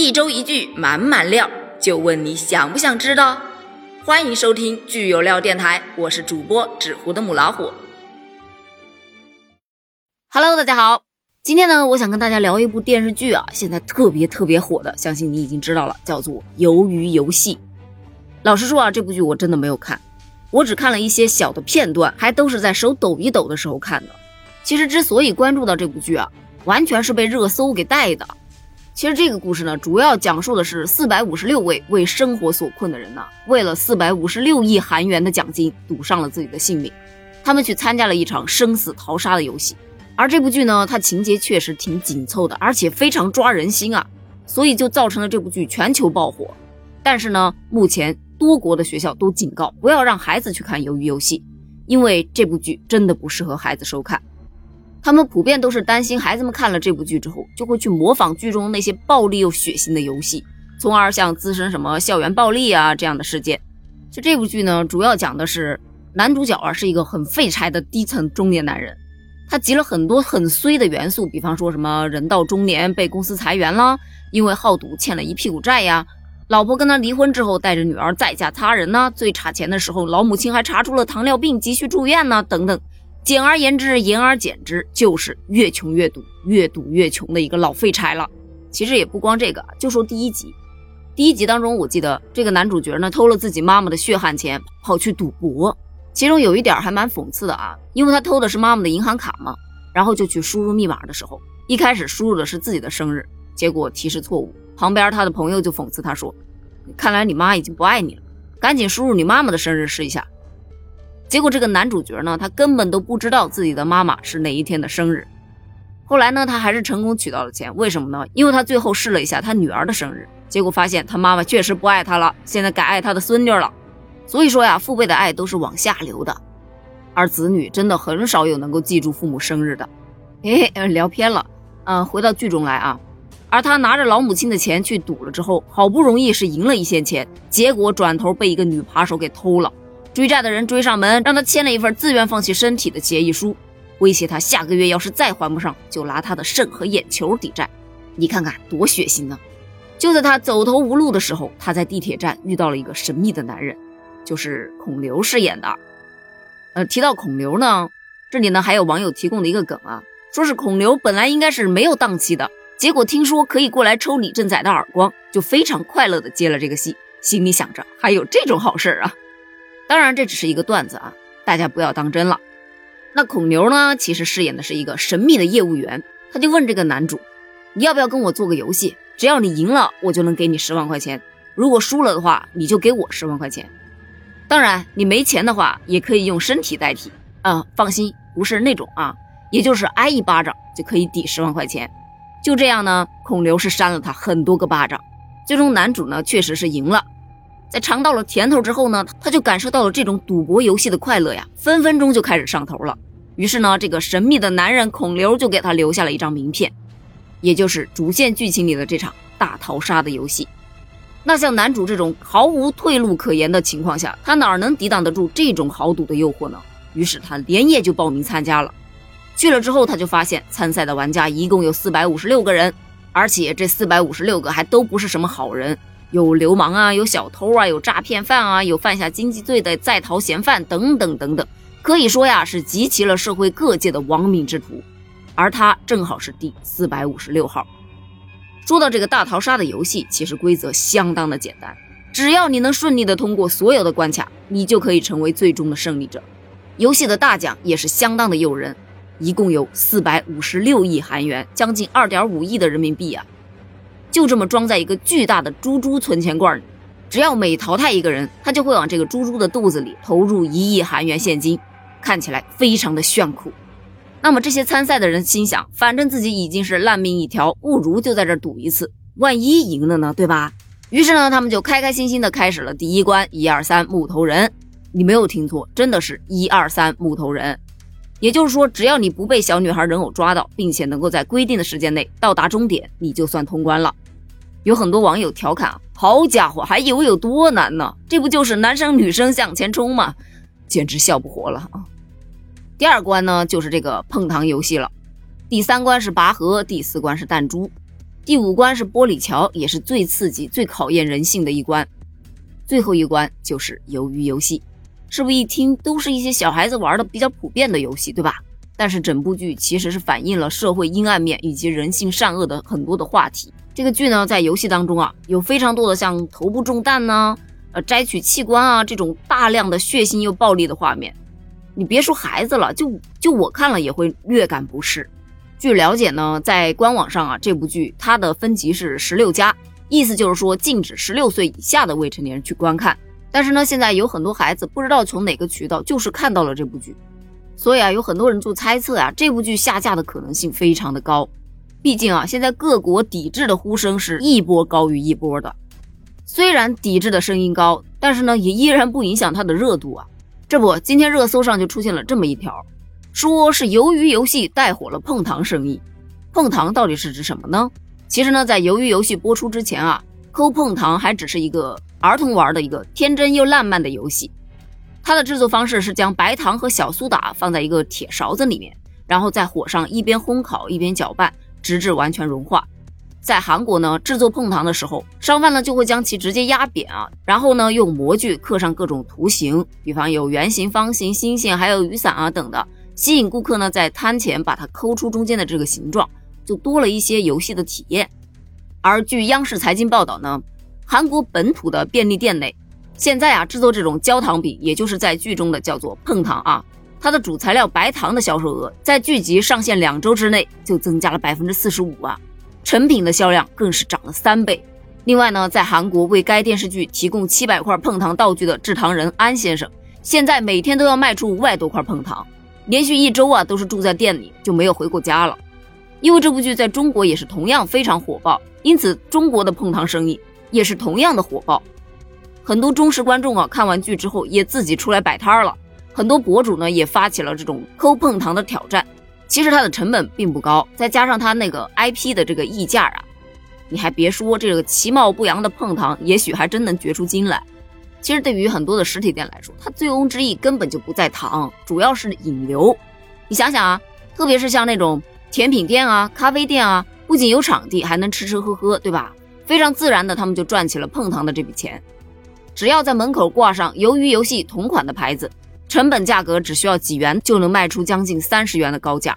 一周一句满满料，就问你想不想知道？欢迎收听剧有料电台，我是主播纸糊的母老虎。Hello，大家好，今天呢，我想跟大家聊一部电视剧啊，现在特别特别火的，相信你已经知道了，叫做《鱿鱼游戏》。老实说啊，这部剧我真的没有看，我只看了一些小的片段，还都是在手抖一抖的时候看的。其实之所以关注到这部剧啊，完全是被热搜给带的。其实这个故事呢，主要讲述的是四百五十六位为生活所困的人呢，为了四百五十六亿韩元的奖金，赌上了自己的性命。他们去参加了一场生死淘沙的游戏。而这部剧呢，它情节确实挺紧凑的，而且非常抓人心啊，所以就造成了这部剧全球爆火。但是呢，目前多国的学校都警告不要让孩子去看《鱿鱼游戏》，因为这部剧真的不适合孩子收看。他们普遍都是担心孩子们看了这部剧之后，就会去模仿剧中那些暴力又血腥的游戏，从而像滋生什么校园暴力啊这样的事件。就这部剧呢，主要讲的是男主角啊是一个很废柴的低层中年男人，他集了很多很衰的元素，比方说什么人到中年被公司裁员了，因为好赌欠了一屁股债呀，老婆跟他离婚之后带着女儿再嫁他人呢，最差钱的时候老母亲还查出了糖尿病，急需住院呢，等等。简而言之，言而简之，就是越穷越赌，越赌越穷的一个老废柴了。其实也不光这个，就说第一集，第一集当中，我记得这个男主角呢偷了自己妈妈的血汗钱，跑去赌博。其中有一点还蛮讽刺的啊，因为他偷的是妈妈的银行卡嘛，然后就去输入密码的时候，一开始输入的是自己的生日，结果提示错误，旁边他的朋友就讽刺他说：“看来你妈已经不爱你了，赶紧输入你妈妈的生日试一下。”结果这个男主角呢，他根本都不知道自己的妈妈是哪一天的生日。后来呢，他还是成功取到了钱。为什么呢？因为他最后试了一下他女儿的生日，结果发现他妈妈确实不爱他了，现在改爱他的孙女了。所以说呀，父辈的爱都是往下流的，而子女真的很少有能够记住父母生日的。哎，聊偏了，嗯，回到剧中来啊。而他拿着老母亲的钱去赌了之后，好不容易是赢了一些钱，结果转头被一个女扒手给偷了。追债的人追上门，让他签了一份自愿放弃身体的协议书，威胁他下个月要是再还不上，就拿他的肾和眼球抵债。你看看多血腥呢！就在他走投无路的时候，他在地铁站遇到了一个神秘的男人，就是孔刘饰演的。呃，提到孔刘呢，这里呢还有网友提供的一个梗啊，说是孔刘本来应该是没有档期的，结果听说可以过来抽李正宰的耳光，就非常快乐的接了这个戏，心里想着还有这种好事啊。当然，这只是一个段子啊，大家不要当真了。那孔刘呢，其实饰演的是一个神秘的业务员，他就问这个男主：“你要不要跟我做个游戏？只要你赢了，我就能给你十万块钱；如果输了的话，你就给我十万块钱。当然，你没钱的话，也可以用身体代替。啊，放心，不是那种啊，也就是挨一巴掌就可以抵十万块钱。就这样呢，孔刘是扇了他很多个巴掌，最终男主呢，确实是赢了。”在尝到了甜头之后呢，他就感受到了这种赌博游戏的快乐呀，分分钟就开始上头了。于是呢，这个神秘的男人孔刘就给他留下了一张名片，也就是主线剧情里的这场大逃杀的游戏。那像男主这种毫无退路可言的情况下，他哪能抵挡得住这种豪赌的诱惑呢？于是他连夜就报名参加了。去了之后，他就发现参赛的玩家一共有四百五十六个人，而且这四百五十六个还都不是什么好人。有流氓啊，有小偷啊，有诈骗犯啊，有犯下经济罪的在逃嫌犯等等等等，可以说呀是集齐了社会各界的亡命之徒，而他正好是第四百五十六号。说到这个大逃杀的游戏，其实规则相当的简单，只要你能顺利的通过所有的关卡，你就可以成为最终的胜利者。游戏的大奖也是相当的诱人，一共有四百五十六亿韩元，将近二点五亿的人民币啊。就这么装在一个巨大的猪猪存钱罐里，只要每淘汰一个人，他就会往这个猪猪的肚子里投入一亿韩元现金，看起来非常的炫酷。那么这些参赛的人心想，反正自己已经是烂命一条，不如就在这赌一次，万一赢了呢，对吧？于是呢，他们就开开心心的开始了第一关，一二三木头人。你没有听错，真的是一二三木头人。也就是说，只要你不被小女孩人偶抓到，并且能够在规定的时间内到达终点，你就算通关了。有很多网友调侃，好家伙，还以为有多难呢？这不就是男生女生向前冲吗？简直笑不活了啊！第二关呢，就是这个碰糖游戏了。第三关是拔河，第四关是弹珠。第五关是玻璃桥，也是最刺激、最考验人性的一关。最后一关就是鱿鱼游戏，是不是一听都是一些小孩子玩的比较普遍的游戏，对吧？但是整部剧其实是反映了社会阴暗面以及人性善恶的很多的话题。这个剧呢，在游戏当中啊，有非常多的像头部中弹呢，呃，摘取器官啊这种大量的血腥又暴力的画面。你别说孩子了，就就我看了也会略感不适。据了解呢，在官网上啊，这部剧它的分级是十六加。意思就是说，禁止十六岁以下的未成年人去观看。但是呢，现在有很多孩子不知道从哪个渠道，就是看到了这部剧，所以啊，有很多人就猜测啊，这部剧下架的可能性非常的高。毕竟啊，现在各国抵制的呼声是一波高于一波的。虽然抵制的声音高，但是呢，也依然不影响它的热度啊。这不，今天热搜上就出现了这么一条，说是鱿鱼游戏带火了碰糖生意。碰糖到底是指什么呢？其实呢，在鱿鱼游戏播出之前啊，抠碰糖还只是一个儿童玩的一个天真又浪漫的游戏。它的制作方式是将白糖和小苏打放在一个铁勺子里面，然后在火上一边烘烤一边搅拌，直至完全融化。在韩国呢，制作碰糖的时候，商贩呢就会将其直接压扁啊，然后呢用模具刻上各种图形，比方有圆形、方形、星星，还有雨伞啊等的，吸引顾客呢在摊前把它抠出中间的这个形状。就多了一些游戏的体验，而据央视财经报道呢，韩国本土的便利店内，现在啊制作这种焦糖饼，也就是在剧中的叫做碰糖啊，它的主材料白糖的销售额，在剧集上线两周之内就增加了百分之四十五啊，成品的销量更是涨了三倍。另外呢，在韩国为该电视剧提供七百块碰糖道具的制糖人安先生，现在每天都要卖出五百多块碰糖，连续一周啊都是住在店里，就没有回过家了。因为这部剧在中国也是同样非常火爆，因此中国的碰糖生意也是同样的火爆。很多忠实观众啊，看完剧之后也自己出来摆摊了。很多博主呢也发起了这种抠碰糖的挑战。其实它的成本并不高，再加上它那个 IP 的这个溢价啊，你还别说，这个其貌不扬的碰糖，也许还真能掘出金来。其实对于很多的实体店来说，它醉翁之意根本就不在糖，主要是引流。你想想啊，特别是像那种。甜品店啊，咖啡店啊，不仅有场地，还能吃吃喝喝，对吧？非常自然的，他们就赚起了碰糖的这笔钱。只要在门口挂上“鱿鱼游戏同款”的牌子，成本价格只需要几元就能卖出将近三十元的高价。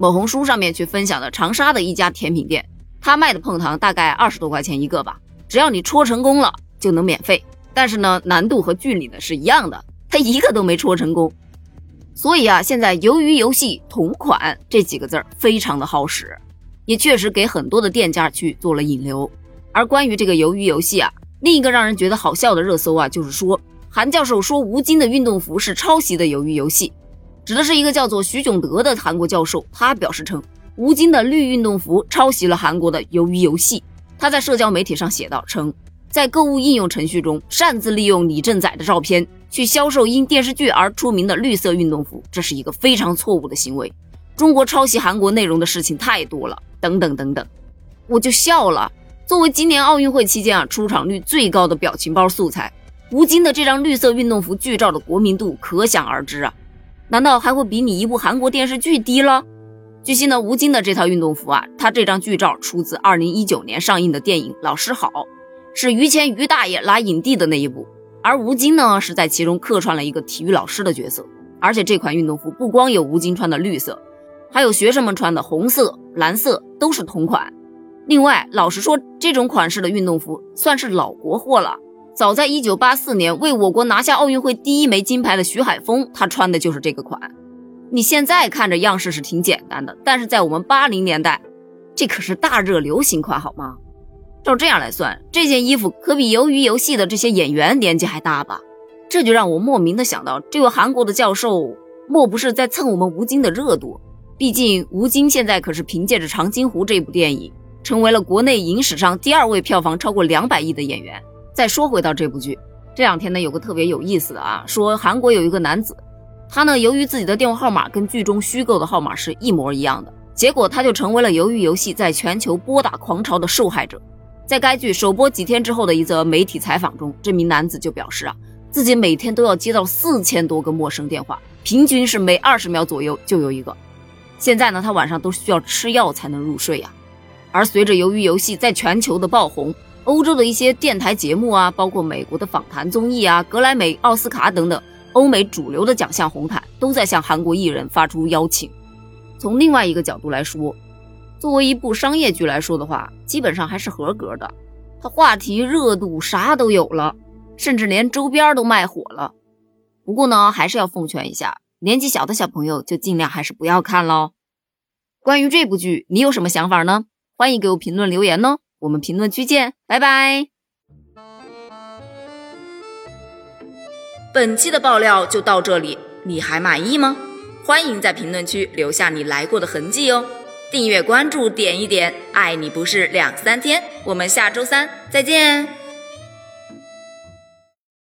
某红书上面去分享的长沙的一家甜品店，他卖的碰糖大概二十多块钱一个吧，只要你戳成功了就能免费。但是呢，难度和剧里的是一样的，他一个都没戳成功。所以啊，现在由于游戏同款这几个字儿非常的好使，也确实给很多的店家去做了引流。而关于这个鱿鱼游戏啊，另一个让人觉得好笑的热搜啊，就是说韩教授说吴京的运动服是抄袭的鱿鱼游戏，指的是一个叫做徐炯德的韩国教授，他表示称吴京的绿运动服抄袭了韩国的鱿鱼游戏。他在社交媒体上写道称。在购物应用程序中擅自利用李正宰的照片去销售因电视剧而出名的绿色运动服，这是一个非常错误的行为。中国抄袭韩国内容的事情太多了，等等等等，我就笑了。作为今年奥运会期间啊出场率最高的表情包素材，吴京的这张绿色运动服剧照的国民度可想而知啊，难道还会比你一部韩国电视剧低了？据悉呢，吴京的这套运动服啊，他这张剧照出自2019年上映的电影《老师好》。是于谦于大爷拿影帝的那一部，而吴京呢是在其中客串了一个体育老师的角色。而且这款运动服不光有吴京穿的绿色，还有学生们穿的红色、蓝色，都是同款。另外，老实说，这种款式的运动服算是老国货了。早在1984年为我国拿下奥运会第一枚金牌的徐海峰，他穿的就是这个款。你现在看着样式是挺简单的，但是在我们80年代，这可是大热流行款，好吗？照这样来算，这件衣服可比鱿鱼游戏的这些演员年纪还大吧？这就让我莫名的想到，这位韩国的教授莫不是在蹭我们吴京的热度？毕竟吴京现在可是凭借着《长津湖》这部电影，成为了国内影史上第二位票房超过两百亿的演员。再说回到这部剧，这两天呢有个特别有意思的啊，说韩国有一个男子，他呢由于自己的电话号码跟剧中虚构的号码是一模一样的，结果他就成为了鱿鱼游戏在全球拨打狂潮的受害者。在该剧首播几天之后的一则媒体采访中，这名男子就表示啊，自己每天都要接到四千多个陌生电话，平均是每二十秒左右就有一个。现在呢，他晚上都需要吃药才能入睡呀。而随着《鱿鱼游戏》在全球的爆红，欧洲的一些电台节目啊，包括美国的访谈综艺啊、格莱美、奥斯卡等等，欧美主流的奖项红毯都在向韩国艺人发出邀请。从另外一个角度来说，作为一部商业剧来说的话，基本上还是合格的。它话题热度啥都有了，甚至连周边都卖火了。不过呢，还是要奉劝一下，年纪小的小朋友就尽量还是不要看喽。关于这部剧，你有什么想法呢？欢迎给我评论留言哦。我们评论区见，拜拜。本期的爆料就到这里，你还满意吗？欢迎在评论区留下你来过的痕迹哦。订阅关注点一点，爱你不是两三天。我们下周三再见。